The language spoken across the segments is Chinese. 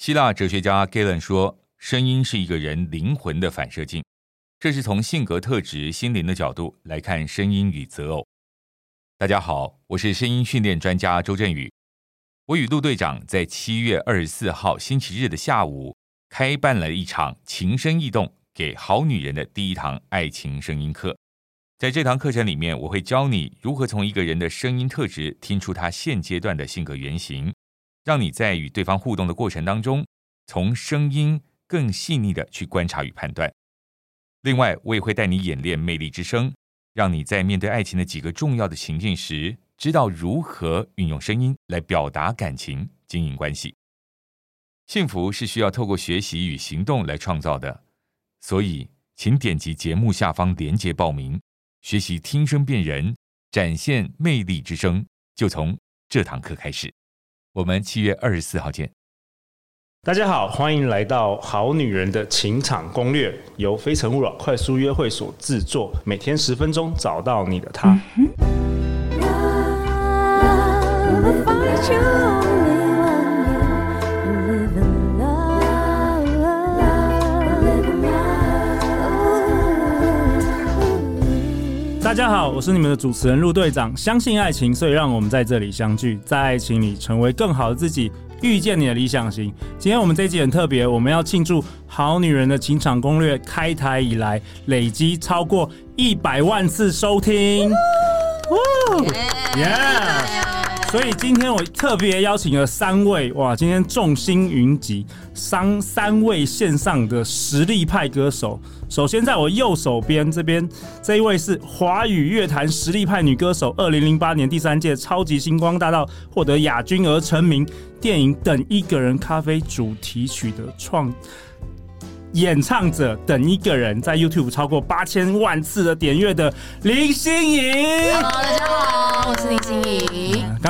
希腊哲学家 Galen 说：“声音是一个人灵魂的反射镜。”这是从性格特质、心灵的角度来看声音与择偶。大家好，我是声音训练专家周振宇。我与陆队长在七月二十四号星期日的下午，开办了一场情声异动给好女人的第一堂爱情声音课。在这堂课程里面，我会教你如何从一个人的声音特质听出他现阶段的性格原型。让你在与对方互动的过程当中，从声音更细腻的去观察与判断。另外，我也会带你演练魅力之声，让你在面对爱情的几个重要的情境时，知道如何运用声音来表达感情、经营关系。幸福是需要透过学习与行动来创造的，所以请点击节目下方链接报名，学习听声辨人，展现魅力之声，就从这堂课开始。我们七月二十四号见。大家好，欢迎来到《好女人的情场攻略》，由非诚勿扰快速约会所制作，每天十分钟，找到你的他。大家好，我是你们的主持人陆队长。相信爱情，所以让我们在这里相聚，在爱情里成为更好的自己。遇见你的理想型。今天我们这一集很特别，我们要庆祝《好女人的情场攻略》开台以来累积超过一百万次收听。所以今天我特别邀请了三位，哇，今天众星云集，三三位线上的实力派歌手。首先在我右手边这边这一位是华语乐坛实力派女歌手，二零零八年第三届超级星光大道获得亚军而成名，电影《等一个人咖啡》主题曲的创。演唱者等一个人，在 YouTube 超过八千万次的点阅的林心怡。Hello，大家好，我是林心怡。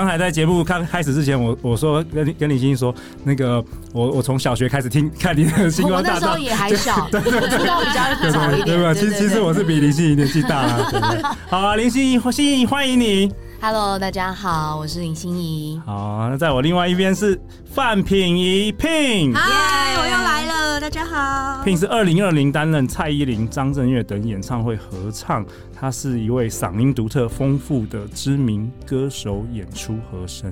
刚才在节目开开始之前，我我说跟跟林心怡说，那个我我从小学开始听看你的《星光大道》，我那时候也还小，对 对对，知道比较早一点，对吧？其其实我是比林心怡年纪大 好啊，林心怡，心怡欢迎你。Hello，大家好，我是林心怡。好，那在我另外一边是范品怡 Pin。嗨，我又来了，大家好。Pin 是二零二零担任蔡依林、张震岳等演唱会合唱，他是一位嗓音独特、丰富的知名歌手，演出和声。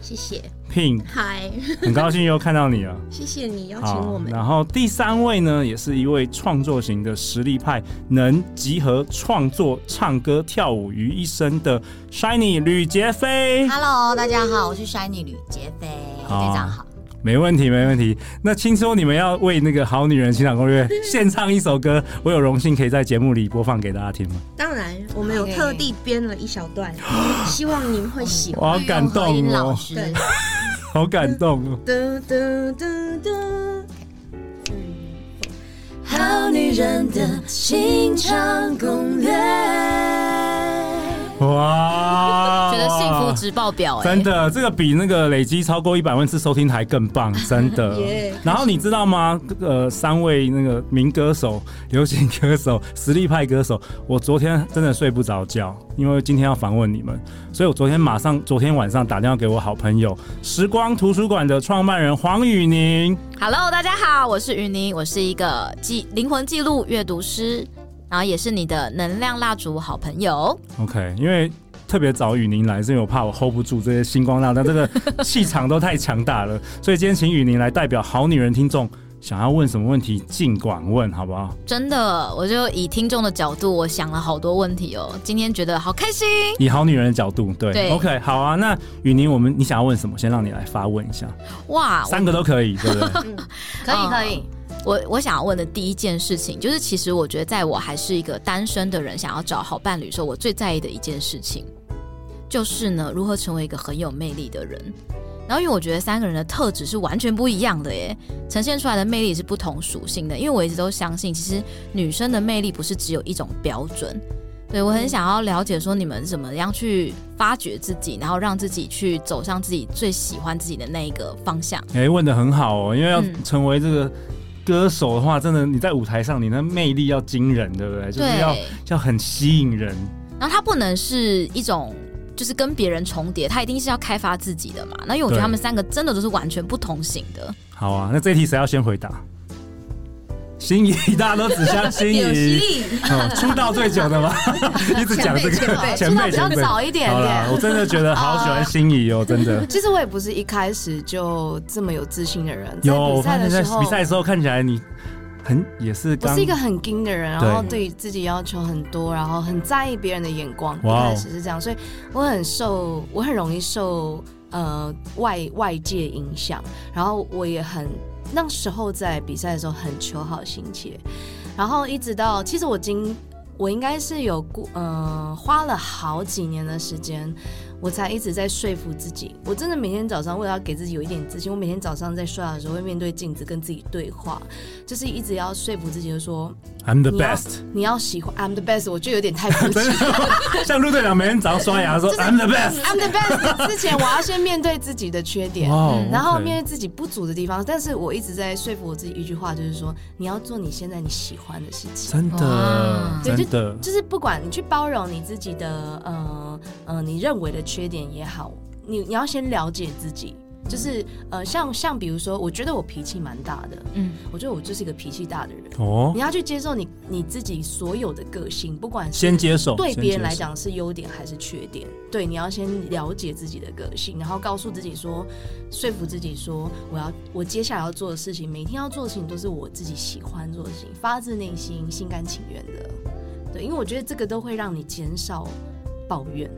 谢谢，Pin，嗨，很高兴又看到你了。谢谢你邀请我们。然后第三位呢，也是一位创作型的实力派，能集合创作、唱歌、跳舞于一身的 Shiny 吕杰飞。Hello，大家好，我是 Shiny 吕杰飞，非常好。没问题，没问题。那听说你们要为那个好女人情场攻略 献唱一首歌，我有荣幸可以在节目里播放给大家听吗？当然，我们有特地编了一小段，Okay. 希望您会喜欢。我好感动哦，对，好感动哦。好女人的情场攻略。哇，觉得幸福值爆表哎！真的，这个比那个累积超过一百万次收听还更棒，真的。然后你知道吗？呃，三位那个名歌手、流行歌手、实力派歌手，我昨天真的睡不着觉，因为今天要访问你们，所以我昨天马上，昨天晚上打电话给我好朋友时光图书馆的创办人黄宇宁。Hello，大家好，我是宇宁，我是一个记灵魂记录阅读师。然后也是你的能量蜡烛好朋友。OK，因为特别找雨宁来，是因为我怕我 hold 不住这些星光大道，这个 气场都太强大了，所以今天请雨宁来代表好女人听众，想要问什么问题尽管问，好不好？真的，我就以听众的角度，我想了好多问题哦。今天觉得好开心。以好女人的角度，对，对，OK，好啊。那雨宁，我们你想要问什么？先让你来发问一下。哇，三个都可以，对不对？嗯，可以，可以。我我想要问的第一件事情，就是其实我觉得，在我还是一个单身的人，想要找好伴侣的时候，我最在意的一件事情，就是呢，如何成为一个很有魅力的人。然后，因为我觉得三个人的特质是完全不一样的耶，呈现出来的魅力是不同属性的。因为我一直都相信，其实女生的魅力不是只有一种标准。对，我很想要了解说，你们怎么样去发掘自己，然后让自己去走向自己最喜欢自己的那一个方向。哎，问的很好哦，因为要成为这个。嗯歌手的话，真的你在舞台上，你的魅力要惊人，对不对？就是要要很吸引人。然后他不能是一种就是跟别人重叠，他一定是要开发自己的嘛。那因为我觉得他们三个真的都是完全不同型的。好啊，那这一题谁要先回答？心仪，大家都只相心仪，哦，出道最久的吗？一直讲这个前辈，比较早一点点。我真的觉得 好喜欢心仪哦，真的。其实我也不是一开始就这么有自信的人。有，我发现在比赛的时候看起来你。很也是，我是一个很精的人，然后对自己要求很多，然后很在意别人的眼光。一开始是这样，所以我很受，我很容易受呃外外界影响，然后我也很那时候在比赛的时候很求好心切，然后一直到其实我今我应该是有过嗯花了好几年的时间。我才一直在说服自己，我真的每天早上为了要给自己有一点自信，我每天早上在刷牙的时候会面对镜子跟自己对话，就是一直要说服自己，就说 I'm the best，你要喜欢 I'm the best，我就有点太肤浅。像陆队长每天早上刷牙说 I'm the best，I'm the best 之前我要先面对自己的缺点，wow, 然后面对自己不足的地方，但是我一直在说服我自己一句话，就是说你要做你现在你喜欢的事情，真的，对，真的，就，就是不管你去包容你自己的呃呃你认为的。缺点也好，你你要先了解自己，就是呃，像像比如说，我觉得我脾气蛮大的，嗯，我觉得我就是一个脾气大的人。哦。你要去接受你你自己所有的个性，不管是先接受对别人来讲是优点还是缺点，对，你要先了解自己的个性，然后告诉自己说，说服自己说，我要我接下来要做的事情，每天要做的事情都是我自己喜欢做的事情，发自内心、心甘情愿的，对，因为我觉得这个都会让你减少抱怨。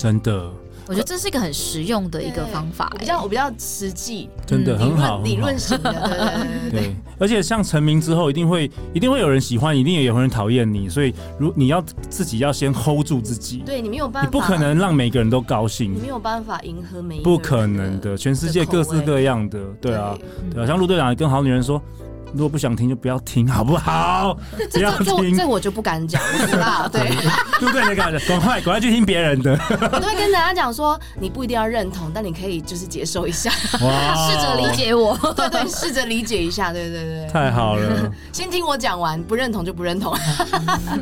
真的，我觉得这是一个很实用的一个方法，比较我比较实际，真的很好，理论型的，对对对，对。而且像成名之后，一定会一定会有人喜欢，一定也有人讨厌你，所以如你要自己要先 hold 住自己，对你没有办法，你不可能让每个人都高兴，你没有办法迎合每一个人，不可能的，全世界各式各样的，对啊，对啊，像陆队长跟好女人说。如果不想听就不要听，好不好？不要听，这我就不敢讲，我知道。对，对不对？你赶赶快赶快去听别人的。我都会跟大家讲说，你不一定要认同，但你可以就是接受一下，哇，试着理解我。对对，试着理解一下，对对对。太好了，先听我讲完，不认同就不认同。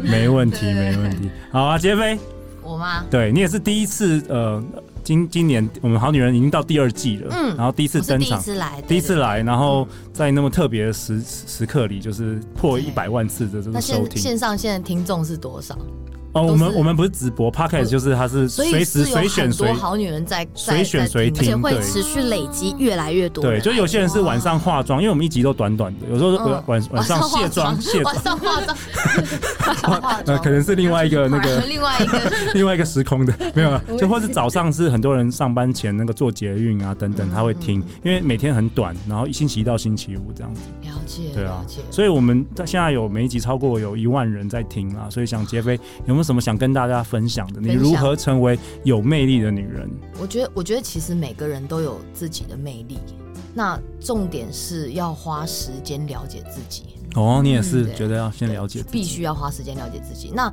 没问题，没问题。好啊，杰飞，我吗？对你也是第一次呃。今今年我们好女人已经到第二季了，嗯，然后第一次登场，第一次来，第一次来，然后在那么特别的时时刻里，就是破一百万次的这个收听。线上现在听众是多少？哦，我们我们不是直播，Podcast 就是它是随时随选随好女人在随选随听，而且会持续累积越来越多。对，就有些人是晚上化妆，因为我们一集都短短的，有时候晚晚上卸妆 卸妆，晚上化妆，呃 可能是另外一个那个另外一个。另外一个时空的没有啊，就或是早上是很多人上班前那个做捷运啊等等，他会听，因为每天很短，然后星期一到星期五这样子。了解，对啊，所以我们在现在有每一集超过有一万人在听啊，所以想杰飞有没有什么想跟大家分享的？你如何成为有魅力的女人？我觉得，我觉得其实每个人都有自己的魅力，那重点是要花时间了解自己。哦，你也是觉得要先了解自己，必须要花时间了解自己。那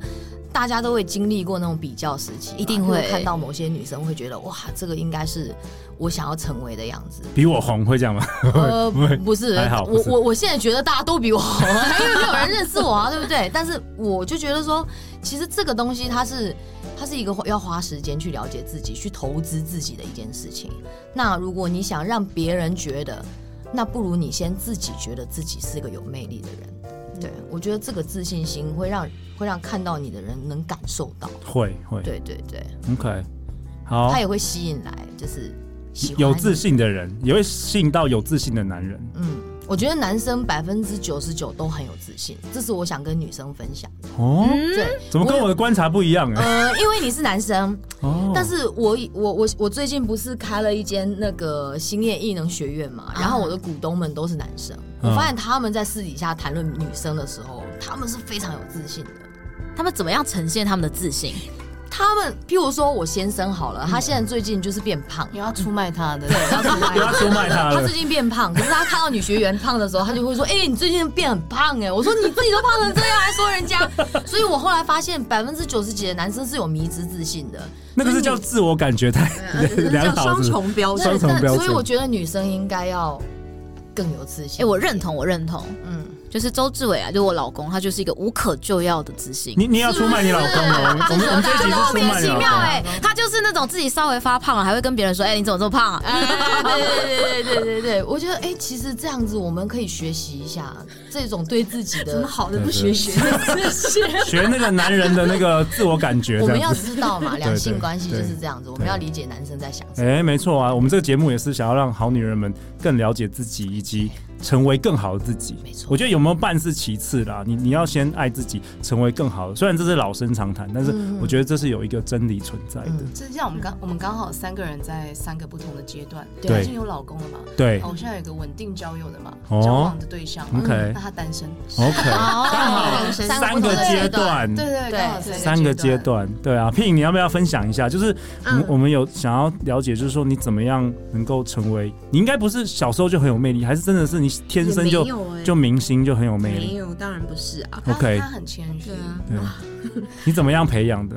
大家都会经历过那种比较时期，一定会看到某些女生会觉得，哇，这个应该是。我想要成为的样子，比我红会这样吗？呃，不是，还好，我我我现在觉得大家都比我红，因为没有人认识我啊，对不对？但是我就觉得说，其实这个东西它是它是一个要花时间去了解自己、去投资自己的一件事情。那如果你想让别人觉得，那不如你先自己觉得自己是个有魅力的人。对，我觉得这个自信心会让会让看到你的人能感受到，会会，对对对，OK，好，他也会吸引来，就是。有自信的人也会吸引到有自信的男人。嗯，我觉得男生百分之九十九都很有自信，这是我想跟女生分享的。哦，对，怎么跟我的观察不一样？呃，因为你是男生。哦。但是我我我我最近不是开了一间那个兴业艺能学院嘛，然后我的股东们都是男生，我发现他们在私底下谈论女生的时候，他们是非常有自信的。他们怎么样呈现他们的自信？他们，譬如说我先生好了，他现在最近就是变胖，你要出卖他的，对，要出卖，要出卖他。他最近变胖，可是他看到女学员胖的时候，他就会说：“ 哎、欸，你最近变很胖哎。”我说：“你自己都胖成这样，还说人家？” 所以我后来发现，百分之九十几的男生是有迷之自信的，那个是叫自我感觉太良好，双重标准，双重标准。所以我觉得女生应该要更有自信。哎，我认同，我认同，嗯。就是周志伟啊，就我老公，他就是一个无可救药的自信。你你要出卖你老公哦？我们我们这一集是出卖你老公。哎，他就是那种自己稍微发胖了，还会跟别人说：“哎，你怎么这么胖啊？” 对对对对对对对，我觉得哎，其实这样子我们可以学习一下这种对自己的怎么好的不学学，学那个男人的那个自我感觉。我们要知道嘛，两性关系就是这样子，我们要理解男生在想什么。哎，没错啊，我们这个节目也是想要让好女人们更了解自己以及。成为更好的自己，没错。我觉得有没有伴是其次啦，你你要先爱自己，成为更好的。虽然这是老生常谈，但是我觉得这是有一个真理存在的。这像我们刚我们刚好三个人在三个不同的阶段，对，已经有老公了嘛？对。我现在有个稳定交友的嘛，交往的对象。OK，那他单身。OK，刚好三个阶段，对对对，三个阶段，对啊。Pin，你要不要分享一下？就是我我们有想要了解，就是说你怎么样能够成为？你应该不是小时候就很有魅力，还是真的是你？天生就就明星就很有魅力，没有，当然不是啊。OK，他很谦虚啊。对，你怎么样培养的？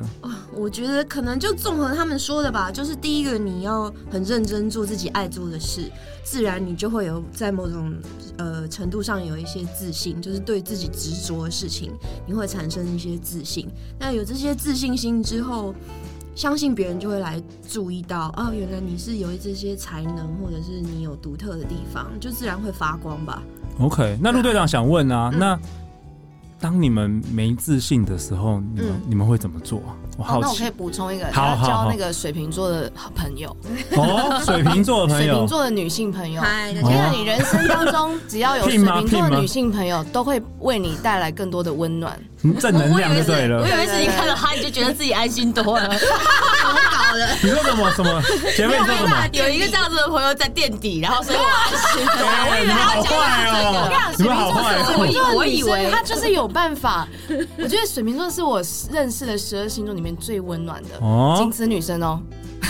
我觉得可能就综合他们说的吧，就是第一个你要很认真做自己爱做的事，自然你就会有在某种呃程度上有一些自信，就是对自己执着的事情，你会产生一些自信。那有这些自信心之后。相信别人就会来注意到哦，原来你是有这些才能，或者是你有独特的地方，就自然会发光吧。OK，那陆队长想问啊，嗯、那当你们没自信的时候，你们、嗯、你们会怎么做？我好奇。哦、那我可以补充一个，好，好，交那个水瓶座的好朋友。哦，水瓶座的朋友，水瓶座的女性朋友。因为你人生当中只要有 水瓶座的女性朋友，都会为你带来更多的温暖。正能量就对了。我以为是你看到他，你就觉得自己安心多了。你说什么什么？前面说什么？有一个这样子的朋友在垫底，然后所以我安心。对，你们好坏哦！你们好坏。我以为我以为他就是有办法。我觉得水瓶座是我认识的十二星座里面最温暖的哦，金子女生哦。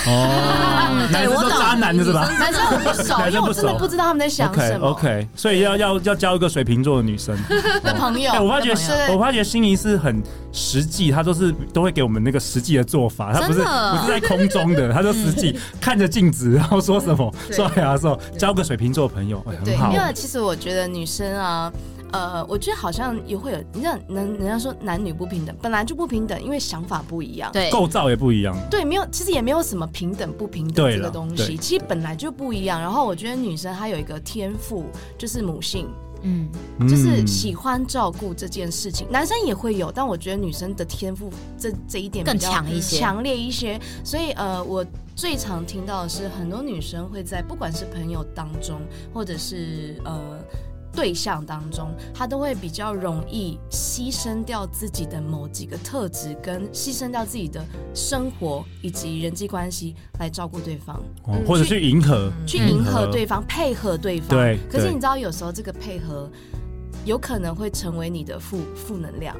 哦，男生都渣男的是吧？男生很不熟，因为我真的不知道他们在想什么。OK，所以要要要交一个水瓶座的女生 的朋友。我发觉，我发觉心仪是很实际，她都是都会给我们那个实际的做法，她不是不是在空中的，她就实际看着镜子，然后说什么刷牙的时候交个水瓶座朋友，很好。因为其实我觉得女生啊。呃，我觉得好像也会有，你知道，人人家说男女不平等，本来就不平等，因为想法不一样，对，构造也不一样，对，没有，其实也没有什么平等不平等这个东西，其实本来就不一样。然后我觉得女生她有一个天赋，就是母性，嗯，就是喜欢照顾这件事情，男生也会有，但我觉得女生的天赋这这一点比较更强一些，强烈一些。所以呃，我最常听到的是，很多女生会在不管是朋友当中，或者是呃。对象当中，他都会比较容易牺牲掉自己的某几个特质，跟牺牲掉自己的生活以及人际关系来照顾对方，哦、或者去迎合，去迎合对方，配合对方。对。可是你知道，有时候这个配合有可能会成为你的负负能量。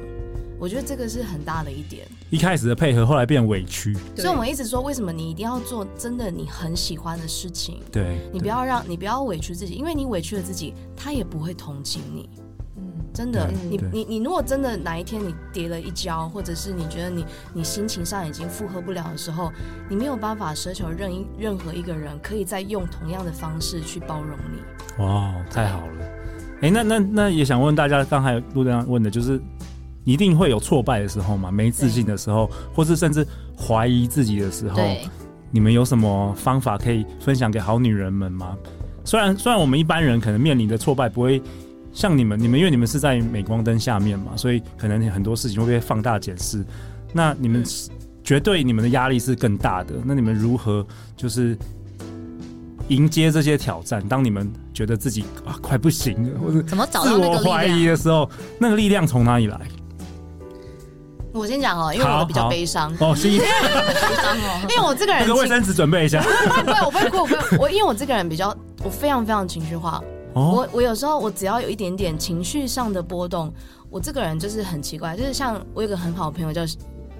我觉得这个是很大的一点。一开始的配合，后来变委屈。所以我们一直说，为什么你一定要做真的你很喜欢的事情？对，你不要让你不要委屈自己，因为你委屈了自己，他也不会同情你。嗯，真的，你你你如果真的哪一天你跌了一跤，或者是你觉得你你心情上已经负荷不了的时候，你没有办法奢求任一任何一个人可以再用同样的方式去包容你。哇，太好了！哎，那那那也想问大家，刚才陆队长问的就是。一定会有挫败的时候嘛？没自信的时候，或是甚至怀疑自己的时候，你们有什么方法可以分享给好女人们吗？虽然虽然我们一般人可能面临的挫败不会像你们，你们因为你们是在镁光灯下面嘛，所以可能很多事情会被放大检视。那你们绝对你们的压力是更大的。那你们如何就是迎接这些挑战？当你们觉得自己啊快不行了，或者怎么找到那个自我怀疑的时候，那个力量从哪里来？我先讲哦，因为我比较 悲伤哦，是，悲伤哦，因为我这个人，那个卫生纸准备一下。对，我不会哭，我不会，我因为我这个人比较，我非常非常情绪化。哦、我我有时候我只要有一点点情绪上的波动，我这个人就是很奇怪，就是像我有个很好的朋友叫，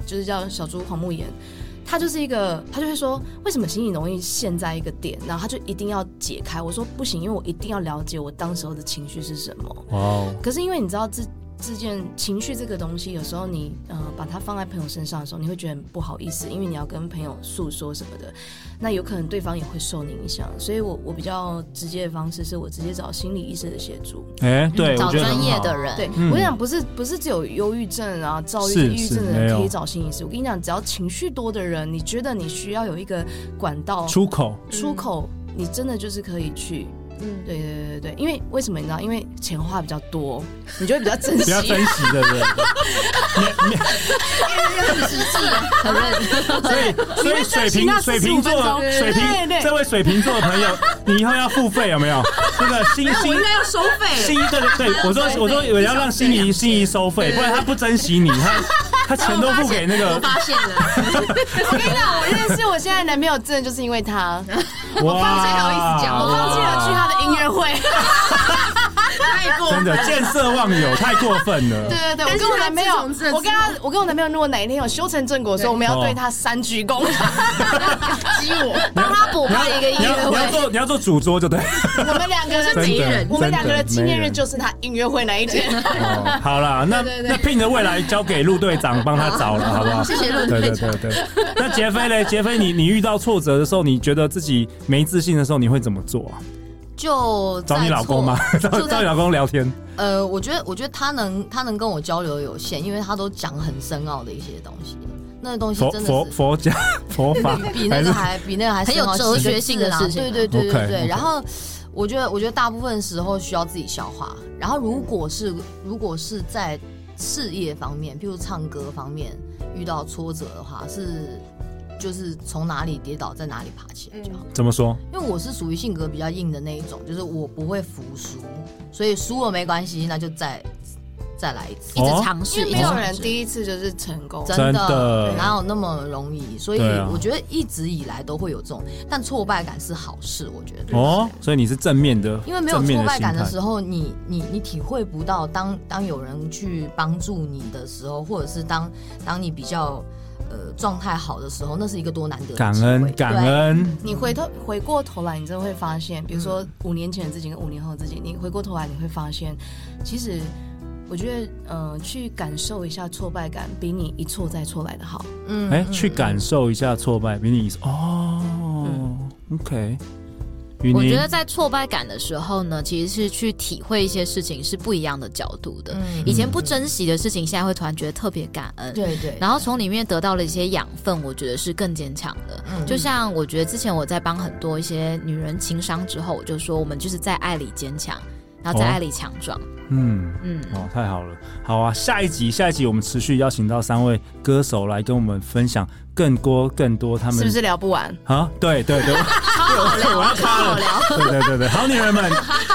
就是叫小猪黄沐妍，他就是一个，他就会说，为什么心里容易陷在一个点，然后他就一定要解开。我说不行，因为我一定要了解我当时候的情绪是什么。哦，可是因为你知道这。这件情绪这个东西，有时候你呃把它放在朋友身上的时候，你会觉得很不好意思，因为你要跟朋友诉说什么的，那有可能对方也会受你影响。所以我我比较直接的方式是我直接找心理医师的协助。哎、欸，对，找专业的人。对，嗯、我跟你讲，不是不是只有忧郁症啊、躁郁、抑郁症的人可以找心理医师。我跟你讲，只要情绪多的人，你觉得你需要有一个管道出口，出口，你真的就是可以去。嗯，对对对对对，因为为什么你知道？因为钱花比较多，你就会比较珍惜，比较珍惜的人。因为很实际，很认。所以，所以水瓶水瓶座水瓶这位水瓶座的朋友，你以后要付费有没有？这个心心应该要收费。心对对对，我说我说我要让心仪心仪收费，不然他不珍惜你，他他钱都付给那个。我发现了，我跟你讲，我认识我现在男朋友，真的就是因为他。我放弃好意思讲，我放弃了去他的音乐会，太过真的见色忘友，太过分了。对对对，我跟我男朋友，我跟他，我跟我男朋友，如果哪一天有修成正果的时候，我们要对他三鞠躬，激我，帮他补办一个音乐会。你要做，你要做主桌就对。我们两个是敌人，我们两个的纪念日就是他音乐会那一天。好了，那那 Pin 的未来交给陆队长帮他找了，好不好？谢谢陆队长。对对对对。那杰飞嘞？杰飞，你你遇到挫折的时候，你觉得自己没自信的时候，你会怎么做啊？就找你老公吗？找找你老公聊天。呃，我觉得，我觉得他能，他能跟我交流有限，因为他都讲很深奥的一些东西。那个东西真的佛佛家 佛法 比那个还比那个还很有哲学性的事情。对对对对对。然后我觉得，我觉得大部分时候需要自己消化。然后如果是如果是在事业方面，譬如唱歌方面遇到挫折的话，是。就是从哪里跌倒，在哪里爬起来就好。怎么说？因为我是属于性格比较硬的那一种，就是我不会服输，所以输了没关系，那就再再来一次，一直尝试。因为没有人第一次就是成功，真的哪有那么容易？所以我觉得一直以来都会有这种，但挫败感是好事，我觉得。哦，所以你是正面的，因为没有挫败感的时候，你你你体会不到当当有人去帮助你的时候，或者是当当你比较。呃，状态好的时候，那是一个多难得的感恩，感恩。你回头回过头来，你真的会发现，比如说五年前的自己跟五年后的自己，你回过头来，你会发现，其实我觉得，呃，去感受一下挫败感，比你一错再错来的好。嗯，哎，去感受一下挫败，比你哦。嗯，OK。我觉得在挫败感的时候呢，其实是去体会一些事情是不一样的角度的。嗯、以前不珍惜的事情，现在会突然觉得特别感恩。对，对对。然后从里面得到了一些养分，我觉得是更坚强的。嗯、就像我觉得之前我在帮很多一些女人情商之后，我就说我们就是在爱里坚强，然后在爱里强壮。哦嗯嗯，哦，太好了，好啊！下一集，下一集我们持续邀请到三位歌手来跟我们分享更多更多他们是不是聊不完啊？对对对，好，我要卡了，对对对对，好女人们，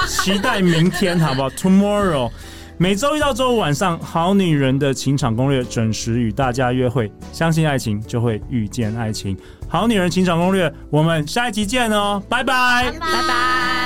期待明天好不好？Tomorrow，每周一到周五晚上，好女人的情场攻略准时与大家约会，相信爱情就会遇见爱情，好女人情场攻略，我们下一集见哦，拜拜，拜拜。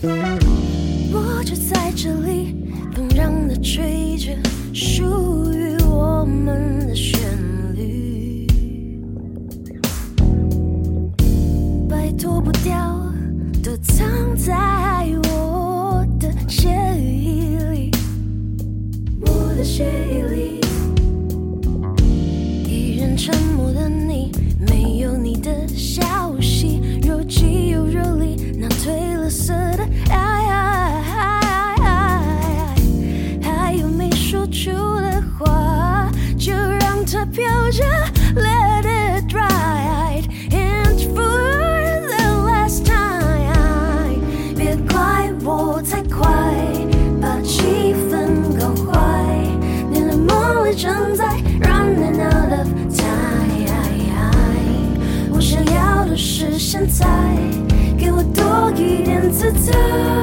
我就在这里等让的吹着属于我们的在，给我多一点自责。